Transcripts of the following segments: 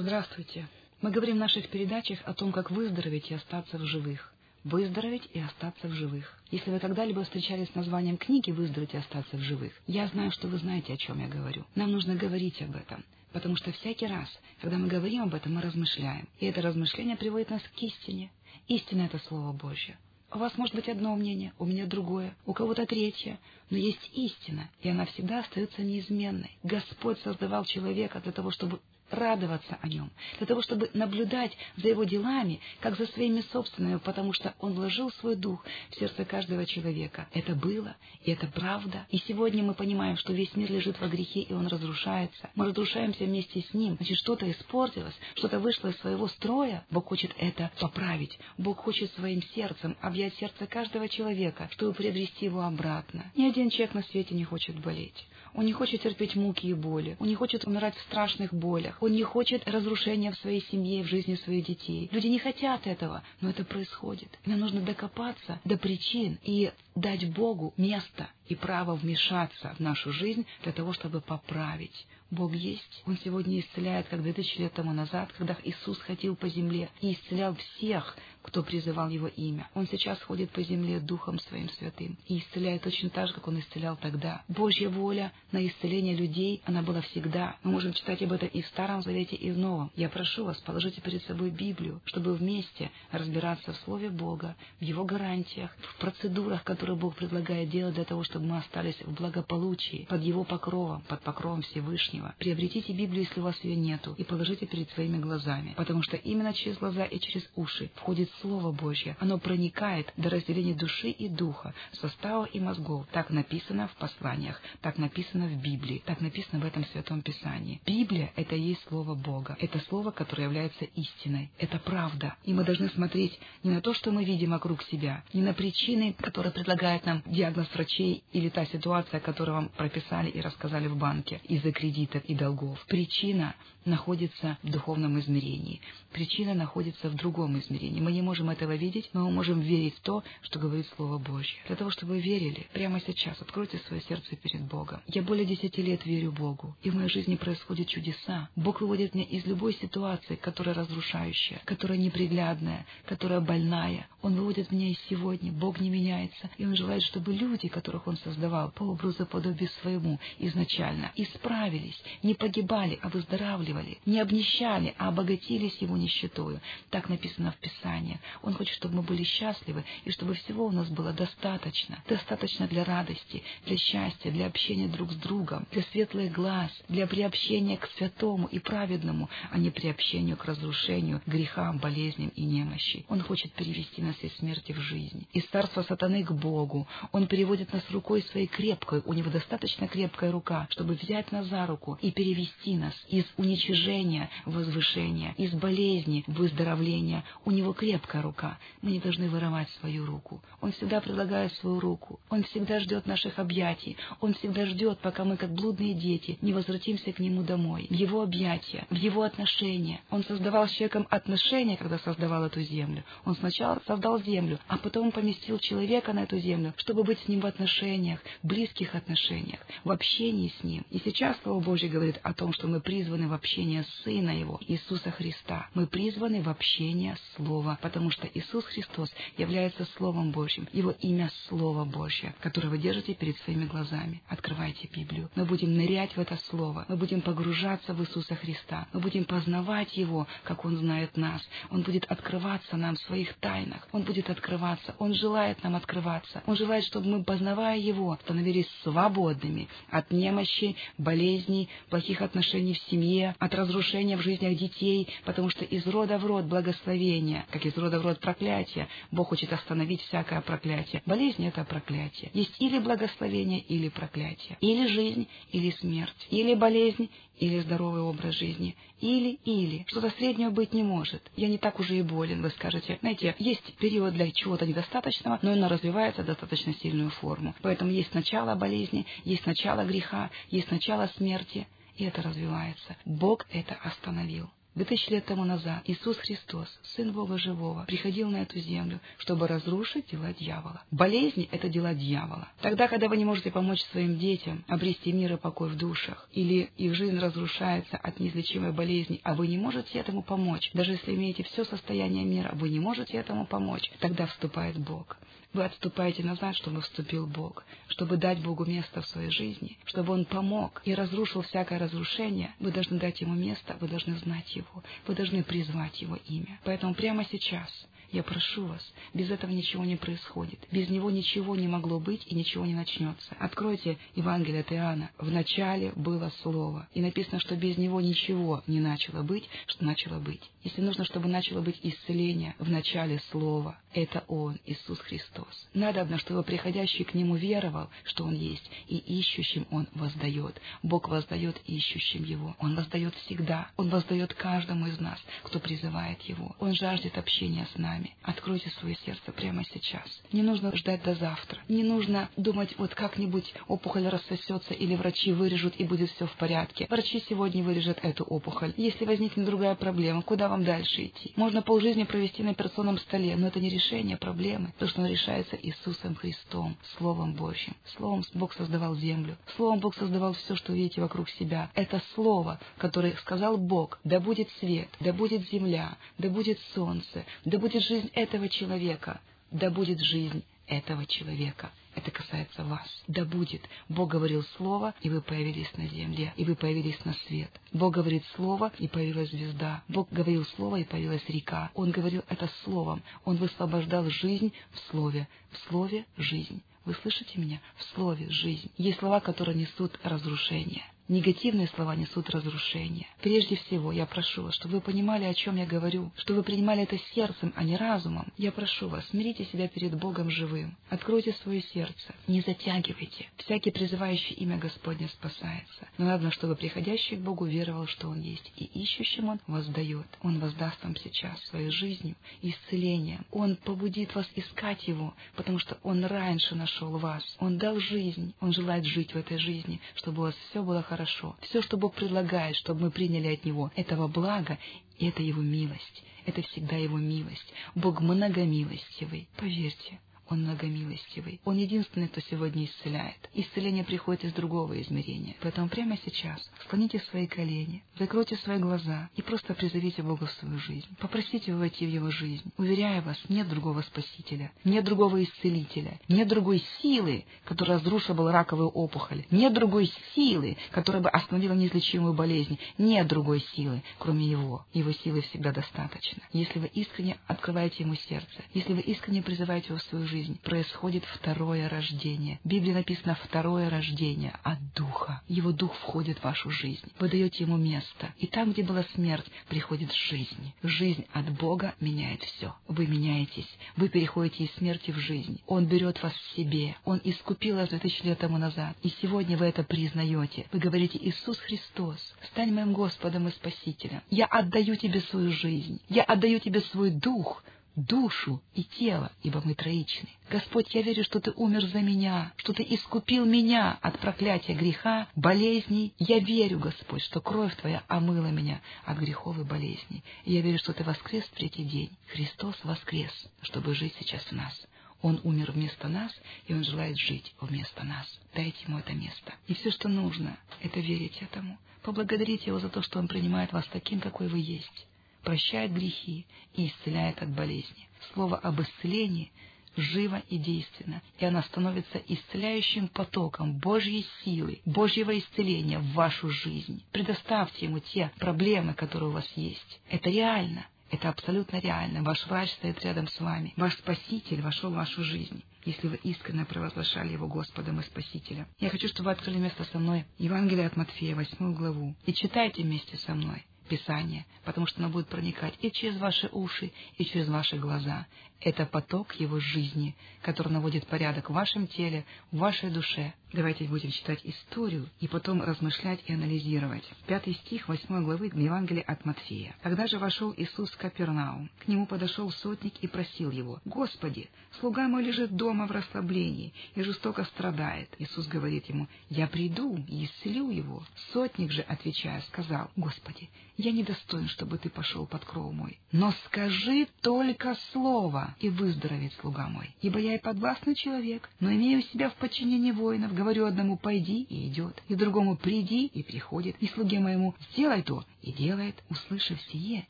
Здравствуйте. Мы говорим в наших передачах о том, как выздороветь и остаться в живых. Выздороветь и остаться в живых. Если вы когда-либо встречались с названием книги «Выздороветь и остаться в живых», я знаю, что вы знаете, о чем я говорю. Нам нужно говорить об этом. Потому что всякий раз, когда мы говорим об этом, мы размышляем. И это размышление приводит нас к истине. Истина — это Слово Божье. У вас может быть одно мнение, у меня другое, у кого-то третье, но есть истина, и она всегда остается неизменной. Господь создавал человека для того, чтобы радоваться о нем, для того, чтобы наблюдать за его делами, как за своими собственными, потому что он вложил свой дух в сердце каждого человека. Это было, и это правда. И сегодня мы понимаем, что весь мир лежит во грехе, и он разрушается. Мы разрушаемся вместе с ним. Значит, что-то испортилось, что-то вышло из своего строя. Бог хочет это поправить. Бог хочет своим сердцем объять сердце каждого человека, чтобы приобрести его обратно. Ни один человек на свете не хочет болеть. Он не хочет терпеть муки и боли. Он не хочет умирать в страшных болях. Он не хочет разрушения в своей семье и в жизни своих детей. Люди не хотят этого, но это происходит. Нам нужно докопаться до причин и дать Богу место и право вмешаться в нашу жизнь для того, чтобы поправить. Бог есть. Он сегодня исцеляет, как две тысячи лет тому назад, когда Иисус ходил по земле и исцелял всех, кто призывал Его имя. Он сейчас ходит по земле Духом Своим Святым и исцеляет точно так же, как Он исцелял тогда. Божья воля на исцеление людей, она была всегда. Мы можем читать об этом и в Старом Завете, и в Новом. Я прошу вас, положите перед собой Библию, чтобы вместе разбираться в Слове Бога, в Его гарантиях, в процедурах, которые Бог предлагает делать для того, чтобы мы остались в благополучии, под Его покровом, под покровом Всевышнего. Приобретите Библию, если у вас ее нету, и положите перед своими глазами, потому что именно через глаза и через уши входит Слово Божье. Оно проникает до разделения души и духа, состава и мозгов. Так написано в посланиях, так написано в Библии, так написано в этом Святом Писании. Библия — это и есть Слово Бога. Это Слово, которое является истиной. Это правда. И мы должны смотреть не на то, что мы видим вокруг себя, не на причины, которые предлагает нам диагноз врачей или та ситуация, которую вам прописали и рассказали в банке из-за кредитов и долгов. Причина находится в духовном измерении. Причина находится в другом измерении. Мы не можем этого видеть, но мы можем верить в то, что говорит Слово Божье. Для того, чтобы вы верили, прямо сейчас откройте свое сердце перед Богом. Я более десяти лет верю Богу, и в моей жизни происходят чудеса. Бог выводит меня из любой ситуации, которая разрушающая, которая неприглядная, которая больная. Он выводит меня из сегодня. Бог не меняется, и Он желает, чтобы люди, которых Он создавал по образу подобию своему изначально, исправились, не погибали, а выздоравливали, не обнищали, а обогатились Его нищетою. Так написано в Писании. Он хочет, чтобы мы были счастливы, и чтобы всего у нас было достаточно. Достаточно для радости, для счастья, для общения друг с другом, для светлых глаз, для приобщения к святому и праведному, а не приобщению к разрушению, грехам, болезням и немощи. Он хочет перевести нас из смерти в жизнь, из царства сатаны к Богу. Он переводит нас рукой своей крепкой, у него достаточно крепкая рука, чтобы взять нас за руку и перевести нас из уничижения в возвышение, из болезни в выздоровление. У него крепкая рука. Мы не должны вырывать свою руку. Он всегда предлагает свою руку. Он всегда ждет наших объятий. Он всегда ждет, пока мы, как блудные дети, не возвратимся к нему домой, в его объятия, в его отношения. Он создавал с человеком отношения, когда создавал эту землю. Он сначала создал землю, а потом поместил человека на эту землю, чтобы быть с ним в отношениях, близких отношениях, в общении с ним. И сейчас Слово Божье говорит о том, что мы призваны в общение Сына Его, Иисуса Христа. Мы призваны в общение Слова, потому что Иисус Христос является Словом Божьим. Его имя — Слово Божье, которое вы держите перед своими глазами. Открывайте Библию. Мы будем нырять в это Слово. Мы будем погружаться в Иисуса Христа. Мы будем познавать Его, как Он знает нас. Он будет открываться нам в своих тайнах. Он будет открываться. Он желает нам открываться. Он желает, чтобы мы, познавая Его, становились свободными от немощи, болезней, плохих отношений в семье, от разрушения в жизнях детей, потому что из рода в род благословения, как из рода в род проклятия, Бог хочет остановить всякое проклятие. Болезнь — это проклятие. Есть или благословение, или проклятие. Или жизнь, или смерть. Или болезнь, или здоровый образ жизни. Или-или. Что-то среднего быть не может. Я не так уже и болен, вы скажете. Знаете, есть период для чего-то недостаточного, но оно развивается в достаточно сильную форму. Поэтому есть начало болезни, есть начало греха, есть начало смерти, и это развивается. Бог это остановил. Две тысячи лет тому назад Иисус Христос, Сын Бога Живого, приходил на эту землю, чтобы разрушить дела дьявола. Болезни — это дела дьявола. Тогда, когда вы не можете помочь своим детям обрести мир и покой в душах, или их жизнь разрушается от неизлечимой болезни, а вы не можете этому помочь, даже если имеете все состояние мира, вы не можете этому помочь, тогда вступает Бог. Вы отступаете назад, чтобы вступил Бог, чтобы дать Богу место в своей жизни, чтобы Он помог и разрушил всякое разрушение. Вы должны дать Ему место, вы должны знать Его, вы должны призвать Его имя. Поэтому прямо сейчас я прошу вас, без этого ничего не происходит. Без него ничего не могло быть и ничего не начнется. Откройте Евангелие от Иоанна. В начале было Слово. И написано, что без него ничего не начало быть, что начало быть. Если нужно, чтобы начало быть исцеление, в начале Слово. Это Он, Иисус Христос. Надобно, чтобы приходящий к Нему веровал, что Он есть, и ищущим Он воздает. Бог воздает ищущим Его. Он воздает всегда. Он воздает каждому из нас, кто призывает Его. Он жаждет общения с нами. Откройте свое сердце прямо сейчас. Не нужно ждать до завтра. Не нужно думать, вот как-нибудь опухоль рассосется или врачи вырежут и будет все в порядке. Врачи сегодня вырежут эту опухоль. Если возникнет другая проблема, куда вам дальше идти? Можно полжизни провести на операционном столе, но это не решение проблемы. То, что оно решается Иисусом Христом, Словом Божьим. Словом Бог создавал землю. Словом Бог создавал все, что видите вокруг себя. Это Слово, которое сказал Бог, да будет свет, да будет земля, да будет солнце, да будет жизнь этого человека, да будет жизнь этого человека. Это касается вас. Да будет. Бог говорил слово, и вы появились на земле, и вы появились на свет. Бог говорит слово, и появилась звезда. Бог говорил слово, и появилась река. Он говорил это словом. Он высвобождал жизнь в слове. В слове жизнь. Вы слышите меня? В слове жизнь. Есть слова, которые несут разрушение. Негативные слова несут разрушение. Прежде всего, я прошу вас, чтобы вы понимали, о чем я говорю, чтобы вы принимали это сердцем, а не разумом. Я прошу вас, смирите себя перед Богом живым. Откройте свое сердце. Не затягивайте. Всякий призывающий имя Господне спасается. Но надо, чтобы приходящий к Богу веровал, что Он есть, и ищущим Он воздает. Он воздаст вам сейчас своей жизнью и исцелением. Он побудит вас искать Его, потому что Он раньше нашел вас. Он дал жизнь. Он желает жить в этой жизни, чтобы у вас все было хорошо хорошо. Все, что Бог предлагает, чтобы мы приняли от Него, этого блага, и это Его милость. Это всегда Его милость. Бог многомилостивый. Поверьте, он многомилостивый. Он единственный, кто сегодня исцеляет. Исцеление приходит из другого измерения. Поэтому прямо сейчас склоните свои колени, закройте свои глаза и просто призовите Бога в свою жизнь. Попросите его войти в его жизнь. Уверяю вас, нет другого Спасителя, нет другого Исцелителя, нет другой силы, которая разрушила бы раковую опухоль, нет другой силы, которая бы остановила неизлечимую болезнь, нет другой силы, кроме Его. Его силы всегда достаточно. Если вы искренне открываете Ему сердце, если вы искренне призываете Его в свою жизнь, жизнь происходит второе рождение. В Библии написано «второе рождение» от Духа. Его Дух входит в вашу жизнь. Вы даете Ему место. И там, где была смерть, приходит жизнь. Жизнь от Бога меняет все. Вы меняетесь. Вы переходите из смерти в жизнь. Он берет вас в себе. Он искупил вас 2000 лет тому назад. И сегодня вы это признаете. Вы говорите «Иисус Христос, стань моим Господом и Спасителем. Я отдаю Тебе свою жизнь. Я отдаю Тебе свой Дух душу и тело, ибо мы троичны. Господь, я верю, что Ты умер за меня, что Ты искупил меня от проклятия греха, болезней. Я верю, Господь, что кровь Твоя омыла меня от грехов и болезней. И я верю, что Ты воскрес в третий день. Христос воскрес, чтобы жить сейчас в нас. Он умер вместо нас, и Он желает жить вместо нас. Дайте Ему это место. И все, что нужно, это верить этому. Поблагодарите Его за то, что Он принимает вас таким, какой вы есть прощает грехи и исцеляет от болезни. Слово об исцелении живо и действенно, и она становится исцеляющим потоком Божьей силы, Божьего исцеления в вашу жизнь. Предоставьте ему те проблемы, которые у вас есть. Это реально. Это абсолютно реально. Ваш врач стоит рядом с вами. Ваш Спаситель вошел в вашу жизнь если вы искренне провозглашали Его Господом и Спасителем. Я хочу, чтобы вы открыли место со мной Евангелие от Матфея, восьмую главу, и читайте вместе со мной. Писание, потому что оно будет проникать и через ваши уши, и через ваши глаза. Это поток его жизни, который наводит порядок в вашем теле, в вашей душе. Давайте будем читать историю и потом размышлять и анализировать. Пятый стих восьмой главы Евангелия от Матфея. Тогда же вошел Иисус в Капернаум. К нему подошел сотник и просил его, «Господи, слуга мой лежит дома в расслаблении и жестоко страдает». Иисус говорит ему, «Я приду и исцелю его». Сотник же, отвечая, сказал, «Господи, я недостоин, чтобы ты пошел под кров мой. Но скажи только слово, и выздоровеет слуга мой. Ибо я и подвластный человек, но имею себя в подчинении воинов. Говорю одному «пойди» и идет, и другому «приди» и приходит, и слуге моему «сделай то» и делает. Услышав сие,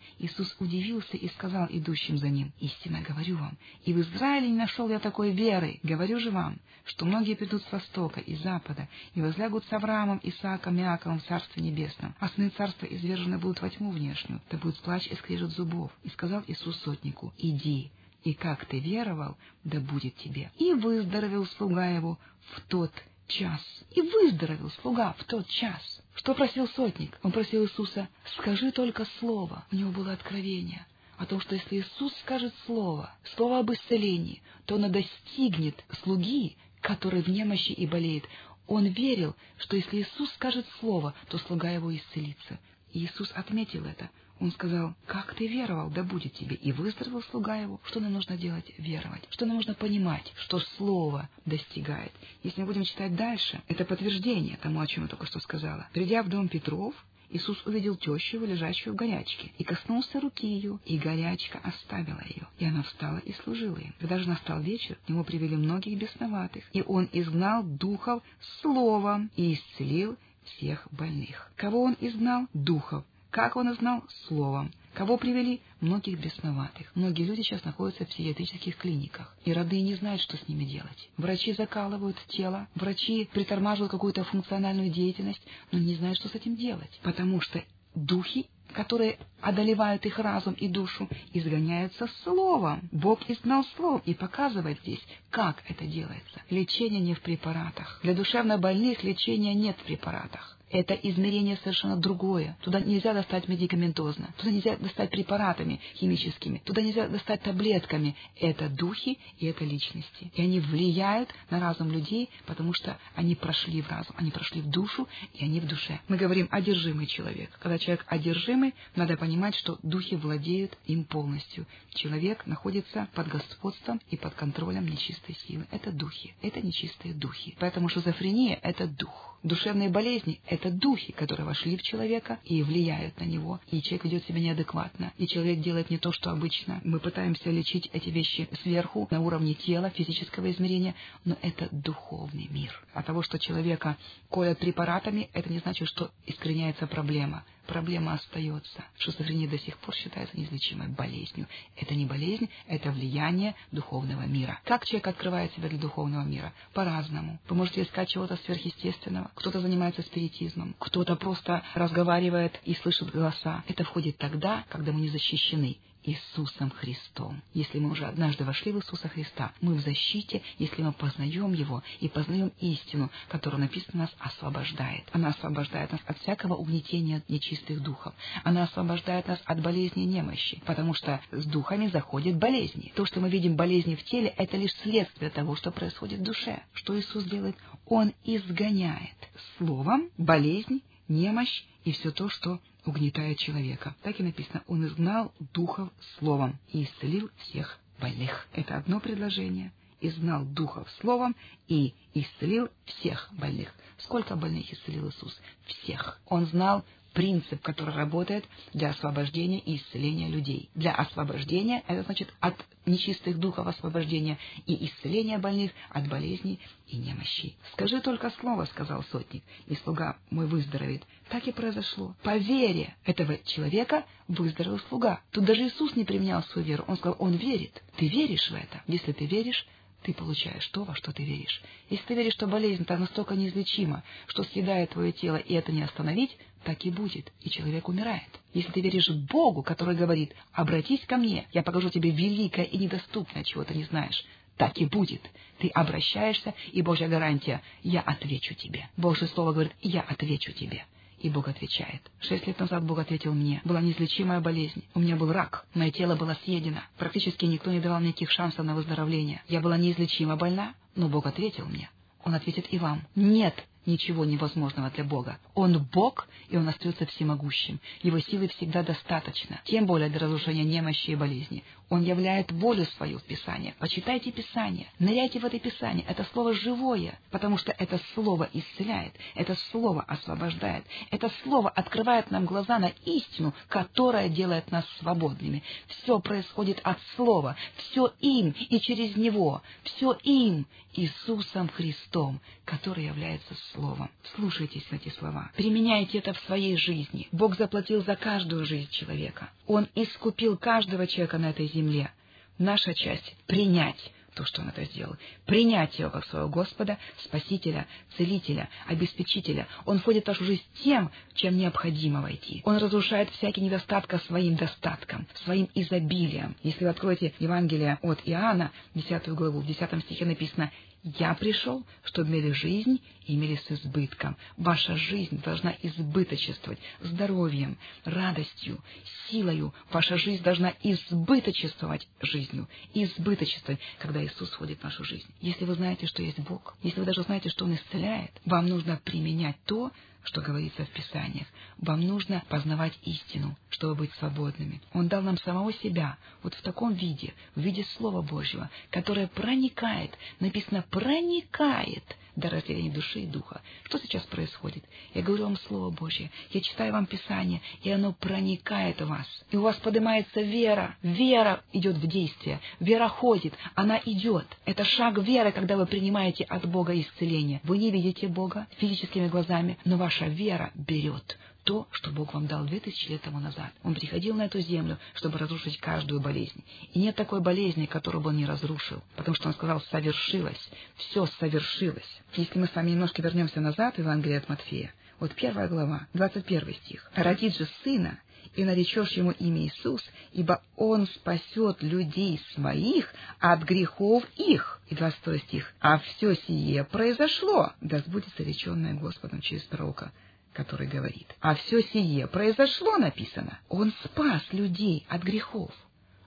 Иисус удивился и сказал идущим за ним «Истинно говорю вам, и в Израиле не нашел я такой веры. Говорю же вам, что многие придут с востока и запада, и возлягут с Авраамом, Исааком и Иаковом в Царстве Небесном, а сны Царства извержены будут во тьму внешнюю, да будет плач и скрежет зубов. И сказал Иисус сотнику, иди, и как ты веровал, да будет тебе. И выздоровел слуга его в тот час. И выздоровел слуга в тот час. Что просил сотник? Он просил Иисуса, скажи только слово. У него было откровение о том, что если Иисус скажет слово, слово об исцелении, то оно достигнет слуги, который в немощи и болеет. Он верил, что если Иисус скажет слово, то слуга его исцелится. И Иисус отметил это. Он сказал, как ты веровал, да будет тебе. И выздоровел слуга его. Что нам нужно делать? Веровать. Что нам нужно понимать? Что слово достигает. Если мы будем читать дальше, это подтверждение тому, о чем я только что сказала. Придя в дом Петров, Иисус увидел тещу, лежащую в горячке, и коснулся руки ее, и горячка оставила ее. И она встала и служила им. Когда же настал вечер, к нему привели многих бесноватых, и он изгнал духов словом и исцелил всех больных. Кого он изгнал? Духов. Как он изгнал? Словом. Кого привели? Многих бесноватых. Многие люди сейчас находятся в психиатрических клиниках, и роды не знают, что с ними делать. Врачи закалывают тело, врачи притормаживают какую-то функциональную деятельность, но не знают, что с этим делать, потому что духи которые одолевают их разум и душу, изгоняются словом. Бог изгнал словом и показывает здесь, как это делается. Лечение не в препаратах. Для душевнобольных лечения нет в препаратах это измерение совершенно другое. Туда нельзя достать медикаментозно, туда нельзя достать препаратами химическими, туда нельзя достать таблетками. Это духи и это личности. И они влияют на разум людей, потому что они прошли в разум, они прошли в душу, и они в душе. Мы говорим «одержимый человек». Когда человек одержимый, надо понимать, что духи владеют им полностью. Человек находится под господством и под контролем нечистой силы. Это духи, это нечистые духи. Поэтому шизофрения — это дух. Душевные болезни — это духи, которые вошли в человека и влияют на него, и человек ведет себя неадекватно, и человек делает не то, что обычно. Мы пытаемся лечить эти вещи сверху, на уровне тела, физического измерения, но это духовный мир. От того, что человека колят препаратами, это не значит, что искореняется проблема проблема остается. Шизофрения до сих пор считается неизлечимой болезнью. Это не болезнь, это влияние духовного мира. Как человек открывает себя для духовного мира? По-разному. Вы можете искать чего-то сверхъестественного. Кто-то занимается спиритизмом, кто-то просто разговаривает и слышит голоса. Это входит тогда, когда мы не защищены. Иисусом Христом. Если мы уже однажды вошли в Иисуса Христа, мы в защите, если мы познаем Его и познаем истину, которая написана нас освобождает. Она освобождает нас от всякого угнетения нечистых духов. Она освобождает нас от болезни и немощи, потому что с духами заходят болезни. То, что мы видим болезни в теле, это лишь следствие того, что происходит в душе. Что Иисус делает? Он изгоняет словом болезнь, немощь и все то, что угнетает человека. Так и написано, он изгнал духов словом и исцелил всех больных. Это одно предложение. Изгнал духов словом и исцелил всех больных. Сколько больных исцелил Иисус? Всех. Он знал принцип, который работает для освобождения и исцеления людей. Для освобождения, это значит от нечистых духов освобождения и исцеления больных от болезней и немощей. «Скажи только слово», — сказал сотник, — «и слуга мой выздоровеет». Так и произошло. По вере этого человека выздоровел слуга. Тут даже Иисус не применял свою веру. Он сказал, он верит. Ты веришь в это? Если ты веришь, ты получаешь то, во что ты веришь. Если ты веришь, что болезнь-то настолько неизлечима, что съедает твое тело, и это не остановить, так и будет, и человек умирает. Если ты веришь Богу, который говорит, обратись ко мне, я покажу тебе великое и недоступное, чего ты не знаешь, так и будет. Ты обращаешься, и Божья гарантия, я отвечу тебе. Божье Слово говорит, я отвечу тебе. И Бог отвечает. Шесть лет назад Бог ответил мне. Была неизлечимая болезнь. У меня был рак. Мое тело было съедено. Практически никто не давал никаких шансов на выздоровление. Я была неизлечимо больна, но Бог ответил мне. Он ответит и вам. Нет ничего невозможного для Бога. Он Бог, и Он остается всемогущим. Его силы всегда достаточно, тем более для разрушения немощи и болезни. Он являет волю свою в Писании. Почитайте Писание, ныряйте в это Писание. Это слово живое, потому что это слово исцеляет, это слово освобождает, это слово открывает нам глаза на истину, которая делает нас свободными. Все происходит от слова, все им и через него, все им, Иисусом Христом, который является Словом. Слушайтесь эти слова. Применяйте это в своей жизни. Бог заплатил за каждую жизнь человека. Он искупил каждого человека на этой земле. Наша часть — принять то, что он это сделал. Принять его как своего Господа, Спасителя, Целителя, Обеспечителя. Он входит в нашу жизнь тем, чем необходимо войти. Он разрушает всякий недостаток своим достатком, своим изобилием. Если вы откроете Евангелие от Иоанна, 10 главу, в 10 стихе написано я пришел, чтобы имели жизнь и имели с избытком. Ваша жизнь должна избыточествовать здоровьем, радостью, силою. Ваша жизнь должна избыточествовать жизнью, избыточествовать, когда Иисус входит в нашу жизнь. Если вы знаете, что есть Бог, если вы даже знаете, что Он исцеляет, вам нужно применять то, что говорится в Писаниях. Вам нужно познавать истину, чтобы быть свободными. Он дал нам самого себя, вот в таком виде, в виде Слова Божьего, которое проникает, написано «проникает» до разделения души и духа. Что сейчас происходит? Я говорю вам Слово Божье, я читаю вам Писание, и оно проникает в вас. И у вас поднимается вера. Вера идет в действие. Вера ходит, она идет. Это шаг веры, когда вы принимаете от Бога исцеление. Вы не видите Бога физическими глазами, но ваша вера берет то, что Бог вам дал две тысячи лет тому назад. Он приходил на эту землю, чтобы разрушить каждую болезнь. И нет такой болезни, которую бы он не разрушил, потому что он сказал «совершилось», «все совершилось». Если мы с вами немножко вернемся назад в Евангелие от Матфея, вот первая глава, двадцать первый стих. «Родит же сына, и наречешь ему имя Иисус, ибо он спасет людей своих от грехов их. И 22 стих. А все сие произошло, да сбудется реченное Господом через пророка который говорит, а все сие произошло, написано. Он спас людей от грехов.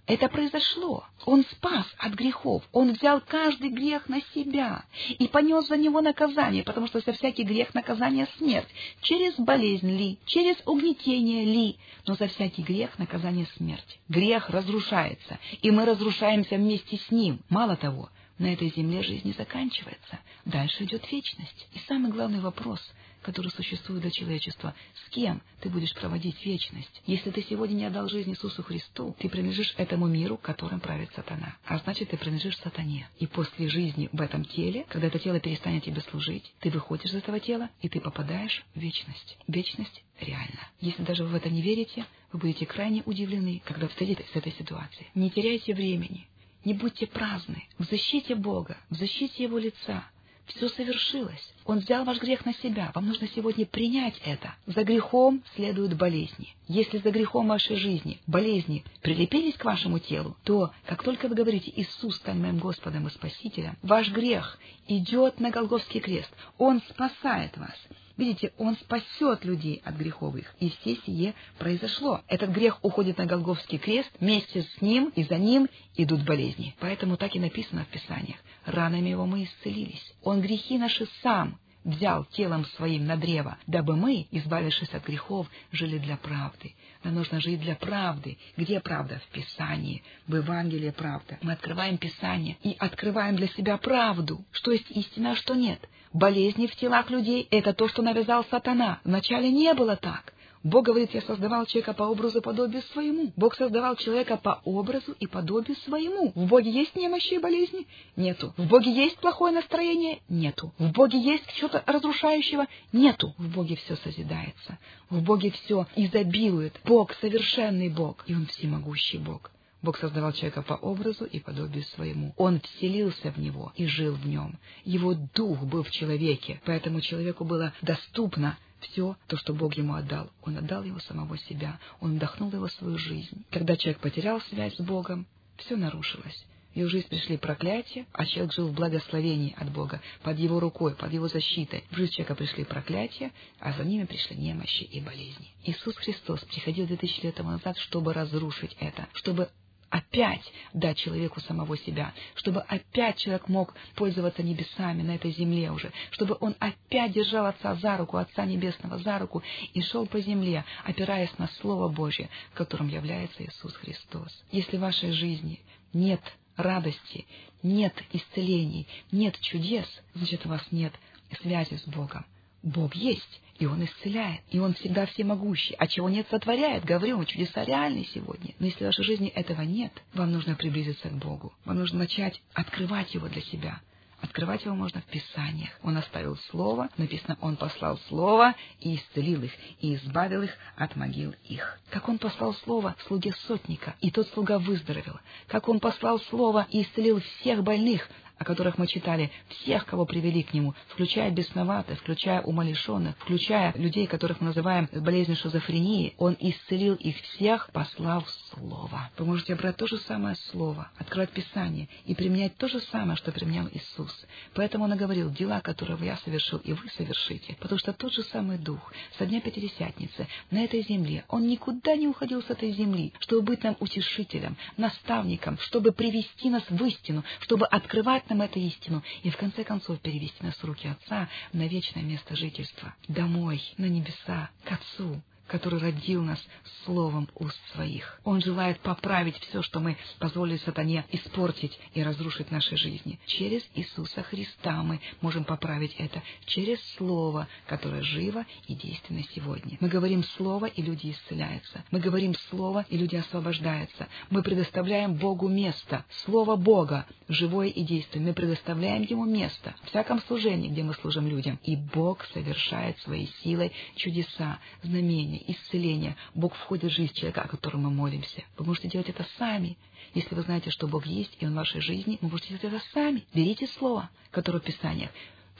Это произошло. Он спас от грехов. Он взял каждый грех на себя и понес за него наказание, потому что за всякий грех наказание смерть. Через болезнь ли, через угнетение ли, но за всякий грех наказание смерть. Грех разрушается, и мы разрушаемся вместе с ним. Мало того, на этой земле жизнь не заканчивается. Дальше идет вечность. И самый главный вопрос — который существует для человечества. С кем ты будешь проводить вечность? Если ты сегодня не отдал жизнь Иисусу Христу, ты принадлежишь этому миру, которым правит сатана. А значит, ты принадлежишь сатане. И после жизни в этом теле, когда это тело перестанет тебе служить, ты выходишь из этого тела, и ты попадаешь в вечность. Вечность реальна. Если даже вы в это не верите, вы будете крайне удивлены, когда встретитесь с этой ситуацией. Не теряйте времени. Не будьте праздны. В защите Бога, в защите Его лица, все совершилось. Он взял ваш грех на себя. Вам нужно сегодня принять это. За грехом следуют болезни. Если за грехом вашей жизни болезни прилепились к вашему телу, то, как только вы говорите «Иисус, стань моим Господом и Спасителем», ваш грех идет на Голгофский крест. Он спасает вас. Видите, Он спасет людей от грехов их. И все сие произошло. Этот грех уходит на Голговский крест, вместе с ним и за ним идут болезни. Поэтому так и написано в Писаниях. Ранами его мы исцелились. Он грехи наши сам взял телом своим на древо, дабы мы, избавившись от грехов, жили для правды. Нам нужно жить для правды. Где правда? В Писании, в Евангелии правда. Мы открываем Писание и открываем для себя правду, что есть истина, а что нет. Болезни в телах людей — это то, что навязал сатана. Вначале не было так. Бог говорит, я создавал человека по образу и подобию своему. Бог создавал человека по образу и подобию своему. В Боге есть немощи и болезни? Нету. В Боге есть плохое настроение? Нету. В Боге есть что-то разрушающего? Нету. В Боге все созидается. В Боге все изобилует. Бог совершенный Бог, и Он всемогущий Бог. Бог создавал человека по образу и подобию своему. Он вселился в него и жил в нем. Его дух был в человеке, поэтому человеку было доступно все то, что Бог ему отдал. Он отдал его самого себя, он вдохнул его свою жизнь. Когда человек потерял связь с Богом, все нарушилось. В его жизнь пришли проклятия, а человек жил в благословении от Бога, под его рукой, под его защитой. В жизнь человека пришли проклятия, а за ними пришли немощи и болезни. Иисус Христос приходил 2000 лет назад, чтобы разрушить это, чтобы опять дать человеку самого себя, чтобы опять человек мог пользоваться небесами на этой земле уже, чтобы он опять держал Отца за руку, Отца Небесного за руку и шел по земле, опираясь на Слово Божье, которым является Иисус Христос. Если в вашей жизни нет радости, нет исцелений, нет чудес, значит, у вас нет связи с Богом. Бог есть, и Он исцеляет, и Он всегда всемогущий. А чего нет, сотворяет. Говорю, чудеса реальны сегодня. Но если в вашей жизни этого нет, вам нужно приблизиться к Богу. Вам нужно начать открывать Его для себя. Открывать его можно в Писаниях. Он оставил Слово, написано, Он послал Слово и исцелил их, и избавил их от могил их. Как Он послал Слово слуге сотника, и тот слуга выздоровел. Как Он послал Слово и исцелил всех больных, о которых мы читали, всех, кого привели к нему, включая бесноватых, включая умалишенных, включая людей, которых мы называем болезнью шизофрении, он исцелил их всех, послав Слово. Вы можете брать то же самое Слово, открывать Писание и применять то же самое, что применял Иисус. Поэтому он и говорил, дела, которые я совершил, и вы совершите, потому что тот же самый Дух со дня Пятидесятницы на этой земле, он никуда не уходил с этой земли, чтобы быть нам утешителем, наставником, чтобы привести нас в истину, чтобы открывать нам эту истину и в конце концов перевести нас в руки Отца на вечное место жительства, домой, на небеса, к Отцу, который родил нас словом уст своих. Он желает поправить все, что мы позволили сатане испортить и разрушить в нашей жизни. Через Иисуса Христа мы можем поправить это, через Слово, которое живо и действенно сегодня. Мы говорим Слово, и люди исцеляются. Мы говорим Слово, и люди освобождаются. Мы предоставляем Богу место. Слово Бога, живое и действует. Мы предоставляем Ему место в всяком служении, где мы служим людям. И Бог совершает своей силой чудеса, знамения, исцеления. Бог входит в жизнь человека, о котором мы молимся. Вы можете делать это сами. Если вы знаете, что Бог есть, и Он в вашей жизни, вы можете делать это сами. Берите слово, которое в Писаниях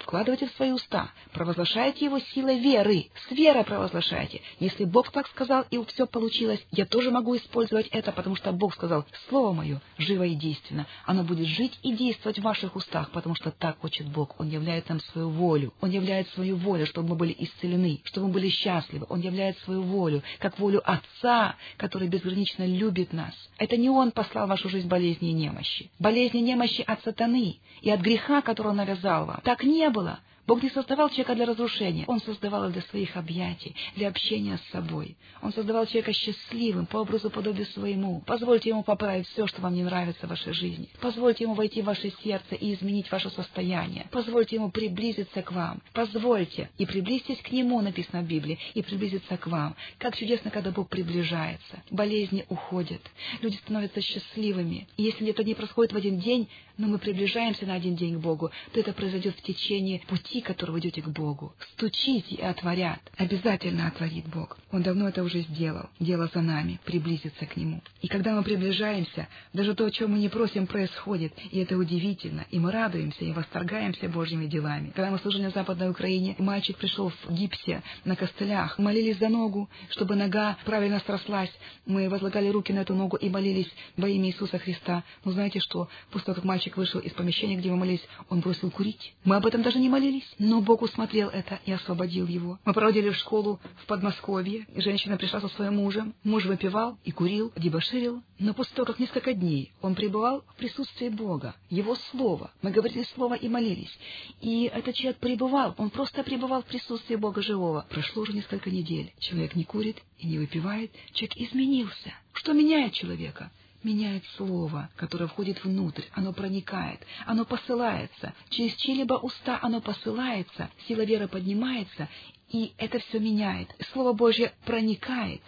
вкладывайте в свои уста, провозглашайте его силой веры, с верой провозглашайте. Если Бог так сказал, и все получилось, я тоже могу использовать это, потому что Бог сказал, Слово мое живо и действенно, оно будет жить и действовать в ваших устах, потому что так хочет Бог. Он являет нам свою волю. Он являет свою волю, чтобы мы были исцелены, чтобы мы были счастливы. Он являет свою волю, как волю Отца, который безгранично любит нас. Это не Он послал в вашу жизнь болезни и немощи. Болезни и немощи от сатаны и от греха, который Он навязал вам. Так не было. Бог не создавал человека для разрушения, Он создавал его для своих объятий, для общения с собой. Он создавал человека счастливым, по образу подобию своему. Позвольте ему поправить все, что вам не нравится в вашей жизни. Позвольте ему войти в ваше сердце и изменить ваше состояние. Позвольте ему приблизиться к вам. Позвольте и приблизьтесь к нему, написано в Библии, и приблизиться к вам. Как чудесно, когда Бог приближается. Болезни уходят. Люди становятся счастливыми. И если это не происходит в один день, но мы приближаемся на один день к Богу, то это произойдет в течение пути, который вы идете к Богу. Стучите и отворят. Обязательно отворит Бог. Он давно это уже сделал. Дело за нами, приблизиться к Нему. И когда мы приближаемся, даже то, о чем мы не просим, происходит. И это удивительно. И мы радуемся, и восторгаемся Божьими делами. Когда мы служили на Западной Украине, мальчик пришел в гипсе на костылях. Молились за ногу, чтобы нога правильно срослась. Мы возлагали руки на эту ногу и молились во имя Иисуса Христа. Но знаете что? После того, как мальчик вышел из помещения, где мы молились, он бросил курить. Мы об этом даже не молились. Но Бог усмотрел это и освободил его. Мы проводили в школу в Подмосковье. Женщина пришла со своим мужем. Муж выпивал и курил, дебоширил. Но после того, как несколько дней он пребывал в присутствии Бога, Его Слово, мы говорили Слово и молились. И этот человек пребывал, он просто пребывал в присутствии Бога живого. Прошло уже несколько недель. Человек не курит и не выпивает. Человек изменился. Что меняет человека? Меняет слово, которое входит внутрь, оно проникает, оно посылается, через чьи-либо уста оно посылается, сила веры поднимается, и это все меняет. Слово Божье проникает,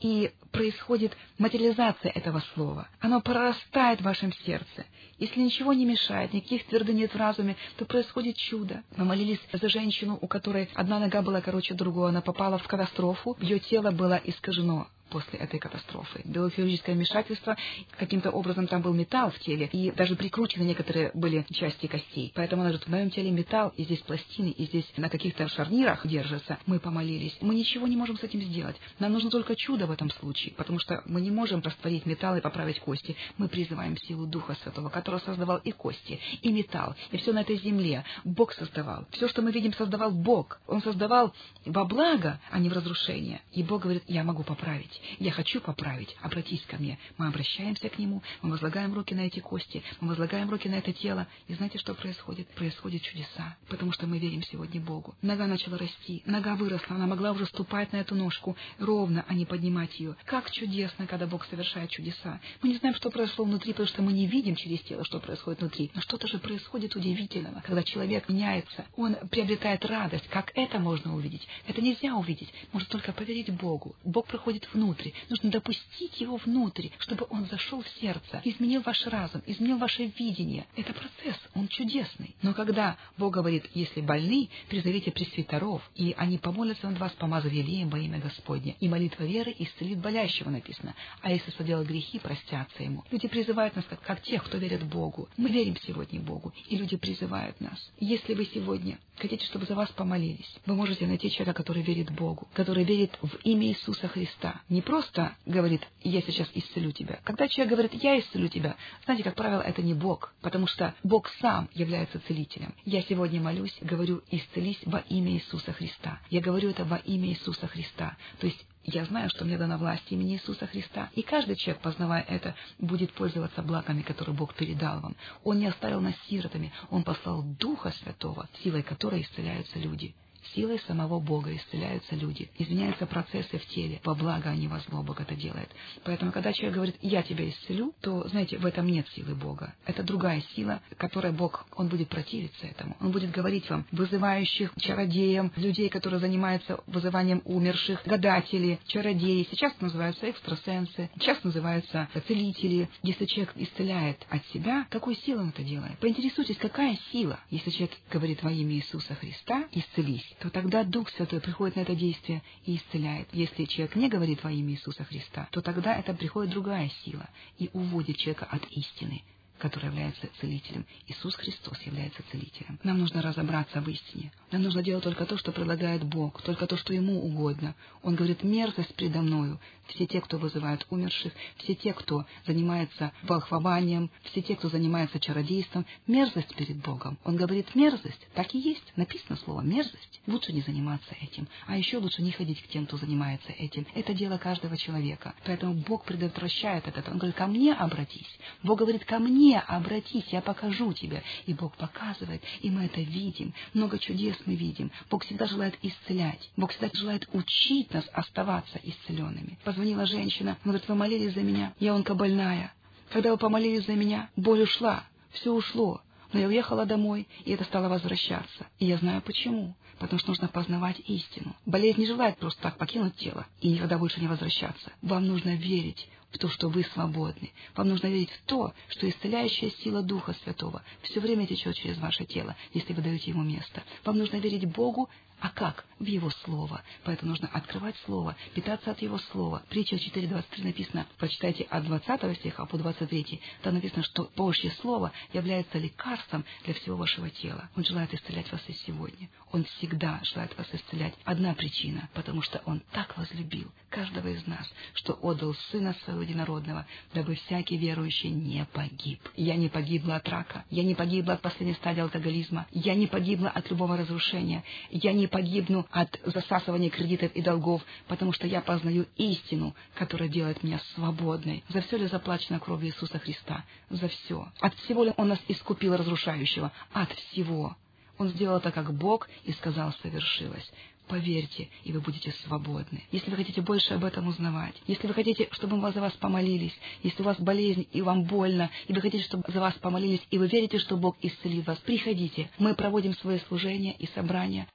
и происходит материализация этого слова. Оно прорастает в вашем сердце. Если ничего не мешает, никаких твердых нет в разуме, то происходит чудо. Мы молились за женщину, у которой одна нога была короче другой, она попала в катастрофу, ее тело было искажено после этой катастрофы. Было хирургическое вмешательство, каким-то образом там был металл в теле, и даже прикручены некоторые были части костей. Поэтому она говорит, в моем теле металл, и здесь пластины, и здесь на каких-то шарнирах держатся. Мы помолились. Мы ничего не можем с этим сделать. Нам нужно только чудо в этом случае, потому что мы не можем растворить металл и поправить кости. Мы призываем силу Духа Святого, который создавал и кости, и металл, и все на этой земле. Бог создавал. Все, что мы видим, создавал Бог. Он создавал во благо, а не в разрушение. И Бог говорит, я могу поправить. Поправить. Я хочу поправить. Обратись ко мне. Мы обращаемся к Нему, мы возлагаем руки на эти кости, мы возлагаем руки на это тело. И знаете, что происходит? Происходят чудеса, потому что мы верим сегодня Богу. Нога начала расти, нога выросла, она могла уже ступать на эту ножку ровно, а не поднимать ее. Как чудесно, когда Бог совершает чудеса. Мы не знаем, что произошло внутри, потому что мы не видим через тело, что происходит внутри. Но что-то же происходит удивительного, когда человек меняется, он приобретает радость. Как это можно увидеть? Это нельзя увидеть. Можно только поверить Богу. Бог проходит внутрь. Нужно допустить его внутрь, чтобы он зашел в сердце, изменил ваш разум, изменил ваше видение. Это процесс, он чудесный. Но когда Бог говорит, если больны, призовите пресвитеров, и они помолятся над вас, помазав елеем во имя Господне. И молитва веры исцелит болящего, написано. А если соделал грехи, простятся ему. Люди призывают нас, как, как тех, кто верит Богу. Мы верим сегодня Богу, и люди призывают нас. Если вы сегодня хотите, чтобы за вас помолились, вы можете найти человека, который верит Богу, который верит в имя Иисуса Христа. Не просто говорит, я сейчас исцелю тебя. Когда человек говорит, я исцелю тебя, знаете, как правило, это не Бог, потому что Бог сам является целителем. Я сегодня молюсь, говорю, исцелись во имя Иисуса Христа. Я говорю это во имя Иисуса Христа. То есть я знаю, что мне дана власть имени Иисуса Христа. И каждый человек, познавая это, будет пользоваться благами, которые Бог передал вам. Он не оставил нас сиротами, Он послал Духа Святого, силой которой исцеляются люди. Силой самого Бога исцеляются люди, изменяются процессы в теле, во благо, а не во зло Бог это делает. Поэтому, когда человек говорит «я тебя исцелю», то, знаете, в этом нет силы Бога. Это другая сила, которой Бог, Он будет противиться этому. Он будет говорить вам, вызывающих чародеям, людей, которые занимаются вызыванием умерших, гадатели, чародеи, сейчас называются экстрасенсы, сейчас называются целители. Если человек исцеляет от себя, какой силой он это делает? Поинтересуйтесь, какая сила, если человек говорит во имя Иисуса Христа «исцелись», то тогда Дух Святой приходит на это действие и исцеляет. Если человек не говорит во имя Иисуса Христа, то тогда это приходит другая сила и уводит человека от истины, который является целителем. Иисус Христос является целителем. Нам нужно разобраться в истине. Нам нужно делать только то, что предлагает Бог, только то, что Ему угодно. Он говорит, мерзость предо мною. Все те, кто вызывают умерших, все те, кто занимается волхвованием, все те, кто занимается чародейством, мерзость перед Богом. Он говорит, мерзость, так и есть, написано слово мерзость. Лучше не заниматься этим, а еще лучше не ходить к тем, кто занимается этим. Это дело каждого человека. Поэтому Бог предотвращает это. Он говорит, ко мне обратись. Бог говорит, ко мне обратись, я покажу тебе. И Бог показывает, и мы это видим. Много чудес мы видим. Бог всегда желает исцелять. Бог всегда желает учить нас оставаться исцеленными. Позвонила женщина, говорит, вы молились за меня, я онкобольная. Когда вы помолились за меня, боль ушла, все ушло. Но я уехала домой, и это стало возвращаться. И я знаю почему. Потому что нужно познавать истину. Болезнь не желает просто так покинуть тело и никогда больше не возвращаться. Вам нужно верить в то, что вы свободны. Вам нужно верить в то, что исцеляющая сила Духа Святого все время течет через ваше тело, если вы даете ему место. Вам нужно верить Богу, а как? В Его Слово. Поэтому нужно открывать Слово, питаться от Его Слова. Притча 4.23 написано, прочитайте от 20 стиха по 23. Там написано, что Божье Слово является лекарством для всего вашего тела. Он желает исцелять вас и сегодня. Он всегда желает вас исцелять. Одна причина, потому что Он так возлюбил каждого из нас, что отдал Сына Своего Единородного, дабы всякий верующий не погиб. Я не погибла от рака, я не погибла от последней стадии алкоголизма, я не погибла от любого разрушения, я не погибну от засасывания кредитов и долгов, потому что я познаю истину, которая делает меня свободной. За все ли заплачено кровью Иисуса Христа? За все. От всего ли Он нас искупил разрушающего? От всего. Он сделал это как Бог и сказал «совершилось». Поверьте, и вы будете свободны. Если вы хотите больше об этом узнавать, если вы хотите, чтобы мы за вас помолились, если у вас болезнь и вам больно, и вы хотите, чтобы за вас помолились, и вы верите, что Бог исцелит вас, приходите. Мы проводим свои служения и собрания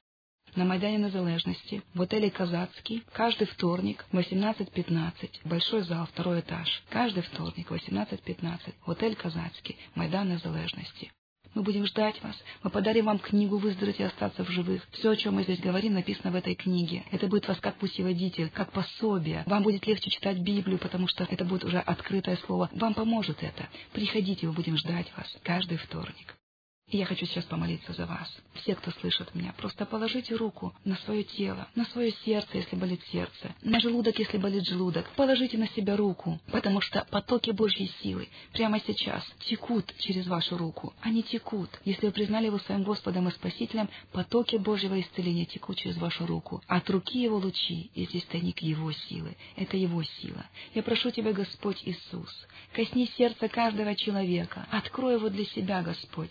на Майдане Незалежности в отеле «Казацкий» каждый вторник в 18.15, большой зал, второй этаж. Каждый вторник в 18.15, отель «Казацкий», Майдан Незалежности. Мы будем ждать вас. Мы подарим вам книгу «Выздороветь и остаться в живых». Все, о чем мы здесь говорим, написано в этой книге. Это будет вас как путеводитель, как пособие. Вам будет легче читать Библию, потому что это будет уже открытое слово. Вам поможет это. Приходите, мы будем ждать вас каждый вторник. Я хочу сейчас помолиться за вас. Все, кто слышит меня, просто положите руку на свое тело, на свое сердце, если болит сердце, на желудок, если болит желудок. Положите на себя руку, потому что потоки Божьей силы прямо сейчас текут через вашу руку. Они текут. Если вы признали его своим Господом и Спасителем, потоки Божьего исцеления текут через вашу руку. От руки его лучи, и здесь тайник его силы. Это его сила. Я прошу тебя, Господь Иисус, косни сердца каждого человека. Открой его для себя, Господь.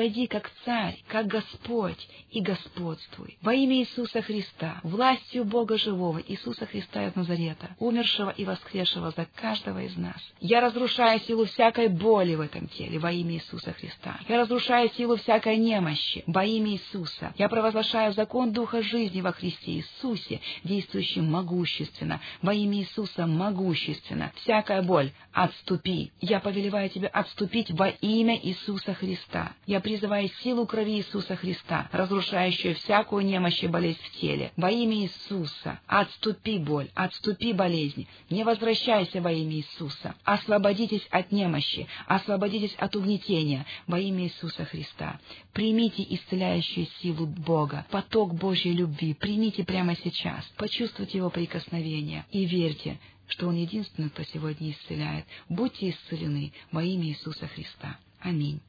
Войди как царь, как Господь и господствуй. Во имя Иисуса Христа, властью Бога живого, Иисуса Христа из Назарета, умершего и воскресшего за каждого из нас. Я разрушаю силу всякой боли в этом теле во имя Иисуса Христа. Я разрушаю силу всякой немощи во имя Иисуса. Я провозглашаю закон Духа жизни во Христе Иисусе, действующим могущественно, во имя Иисуса могущественно. Всякая боль, отступи. Я повелеваю тебе отступить во имя Иисуса Христа. Я призываю силу крови Иисуса Христа, разрушающую всякую немощь и болезнь в теле. Во имя Иисуса отступи боль, отступи болезни. Не возвращайся во имя Иисуса. Освободитесь от немощи, освободитесь от угнетения во имя Иисуса Христа. Примите исцеляющую силу Бога, поток Божьей любви. Примите прямо сейчас. Почувствуйте его прикосновение и верьте, что Он единственный, кто сегодня исцеляет. Будьте исцелены во имя Иисуса Христа. Аминь.